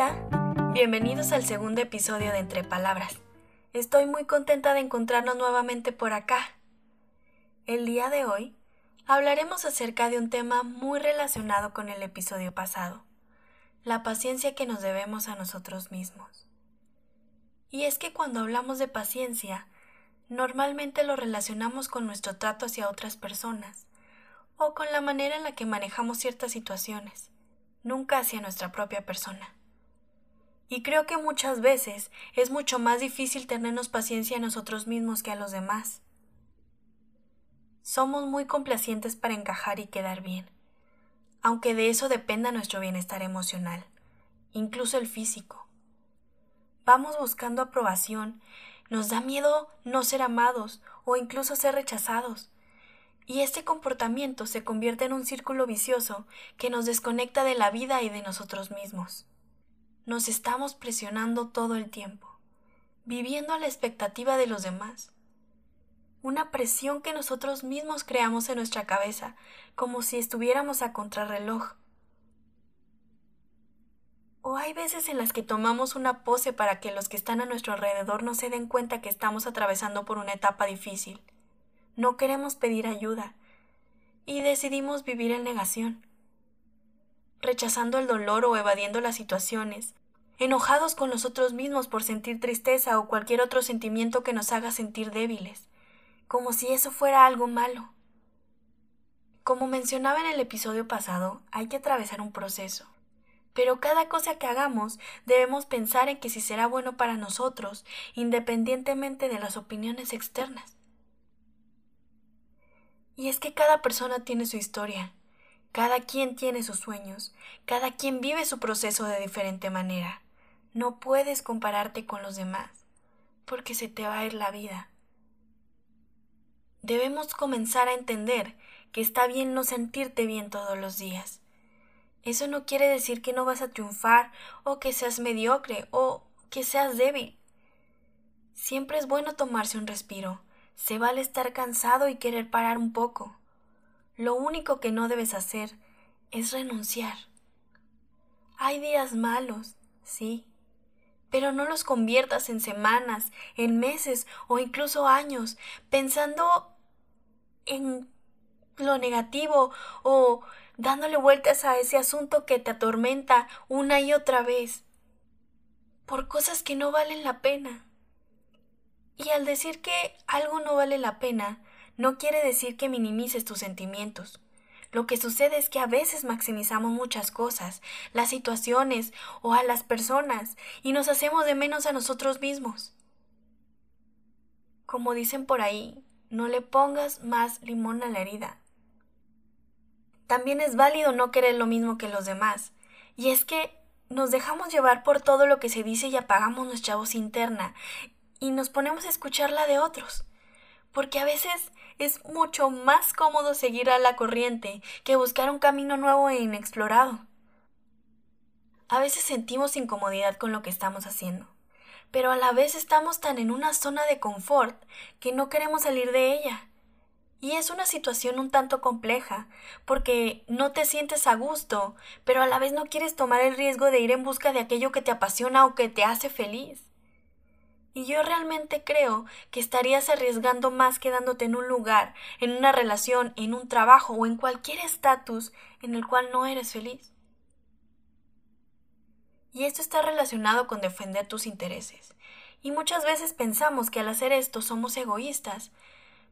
Hola, bienvenidos al segundo episodio de Entre Palabras. Estoy muy contenta de encontrarnos nuevamente por acá. El día de hoy hablaremos acerca de un tema muy relacionado con el episodio pasado, la paciencia que nos debemos a nosotros mismos. Y es que cuando hablamos de paciencia, normalmente lo relacionamos con nuestro trato hacia otras personas o con la manera en la que manejamos ciertas situaciones, nunca hacia nuestra propia persona. Y creo que muchas veces es mucho más difícil tenernos paciencia a nosotros mismos que a los demás. Somos muy complacientes para encajar y quedar bien, aunque de eso dependa nuestro bienestar emocional, incluso el físico. Vamos buscando aprobación, nos da miedo no ser amados o incluso ser rechazados, y este comportamiento se convierte en un círculo vicioso que nos desconecta de la vida y de nosotros mismos. Nos estamos presionando todo el tiempo, viviendo a la expectativa de los demás. Una presión que nosotros mismos creamos en nuestra cabeza, como si estuviéramos a contrarreloj. O hay veces en las que tomamos una pose para que los que están a nuestro alrededor no se den cuenta que estamos atravesando por una etapa difícil no queremos pedir ayuda y decidimos vivir en negación, rechazando el dolor o evadiendo las situaciones, enojados con nosotros mismos por sentir tristeza o cualquier otro sentimiento que nos haga sentir débiles, como si eso fuera algo malo. Como mencionaba en el episodio pasado, hay que atravesar un proceso. Pero cada cosa que hagamos debemos pensar en que si será bueno para nosotros, independientemente de las opiniones externas. Y es que cada persona tiene su historia, cada quien tiene sus sueños, cada quien vive su proceso de diferente manera. No puedes compararte con los demás, porque se te va a ir la vida. Debemos comenzar a entender que está bien no sentirte bien todos los días. Eso no quiere decir que no vas a triunfar o que seas mediocre o que seas débil. Siempre es bueno tomarse un respiro, se vale estar cansado y querer parar un poco. Lo único que no debes hacer es renunciar. Hay días malos, sí, pero no los conviertas en semanas, en meses o incluso años pensando en lo negativo o dándole vueltas a ese asunto que te atormenta una y otra vez por cosas que no valen la pena. Y al decir que algo no vale la pena, no quiere decir que minimices tus sentimientos. Lo que sucede es que a veces maximizamos muchas cosas, las situaciones o a las personas, y nos hacemos de menos a nosotros mismos. Como dicen por ahí, no le pongas más limón a la herida. También es válido no querer lo mismo que los demás, y es que nos dejamos llevar por todo lo que se dice y apagamos nuestra voz interna, y nos ponemos a escuchar la de otros, porque a veces es mucho más cómodo seguir a la corriente que buscar un camino nuevo e inexplorado. A veces sentimos incomodidad con lo que estamos haciendo, pero a la vez estamos tan en una zona de confort que no queremos salir de ella. Y es una situación un tanto compleja, porque no te sientes a gusto, pero a la vez no quieres tomar el riesgo de ir en busca de aquello que te apasiona o que te hace feliz. Y yo realmente creo que estarías arriesgando más quedándote en un lugar, en una relación, en un trabajo o en cualquier estatus en el cual no eres feliz. Y esto está relacionado con defender tus intereses. Y muchas veces pensamos que al hacer esto somos egoístas,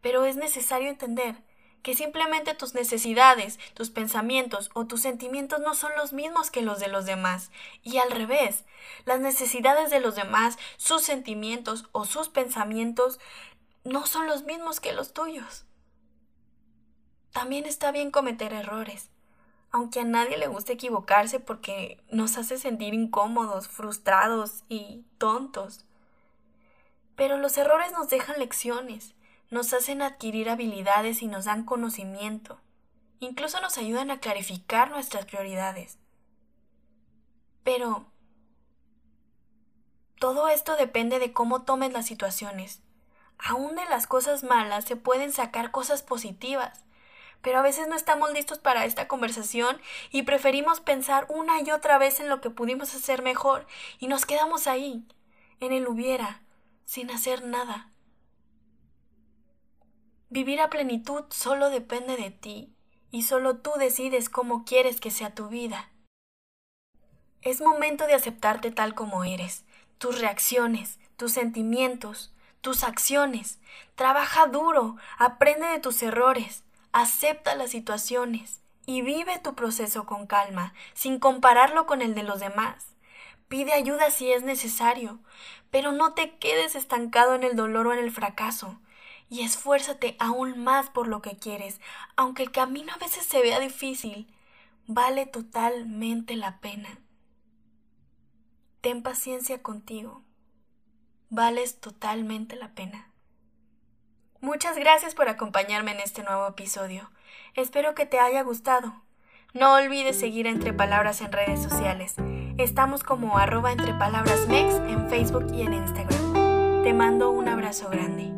pero es necesario entender que simplemente tus necesidades, tus pensamientos o tus sentimientos no son los mismos que los de los demás. Y al revés, las necesidades de los demás, sus sentimientos o sus pensamientos no son los mismos que los tuyos. También está bien cometer errores, aunque a nadie le guste equivocarse porque nos hace sentir incómodos, frustrados y tontos. Pero los errores nos dejan lecciones nos hacen adquirir habilidades y nos dan conocimiento. Incluso nos ayudan a clarificar nuestras prioridades. Pero todo esto depende de cómo tomes las situaciones. Aún de las cosas malas se pueden sacar cosas positivas, pero a veces no estamos listos para esta conversación y preferimos pensar una y otra vez en lo que pudimos hacer mejor y nos quedamos ahí, en el hubiera, sin hacer nada. Vivir a plenitud solo depende de ti y solo tú decides cómo quieres que sea tu vida. Es momento de aceptarte tal como eres, tus reacciones, tus sentimientos, tus acciones. Trabaja duro, aprende de tus errores, acepta las situaciones y vive tu proceso con calma, sin compararlo con el de los demás. Pide ayuda si es necesario, pero no te quedes estancado en el dolor o en el fracaso y esfuérzate aún más por lo que quieres, aunque el camino a veces se vea difícil, vale totalmente la pena. Ten paciencia contigo, vales totalmente la pena. Muchas gracias por acompañarme en este nuevo episodio. Espero que te haya gustado. No olvides seguir Entre Palabras en redes sociales. Estamos como arroba entre palabras en Facebook y en Instagram. Te mando un abrazo grande.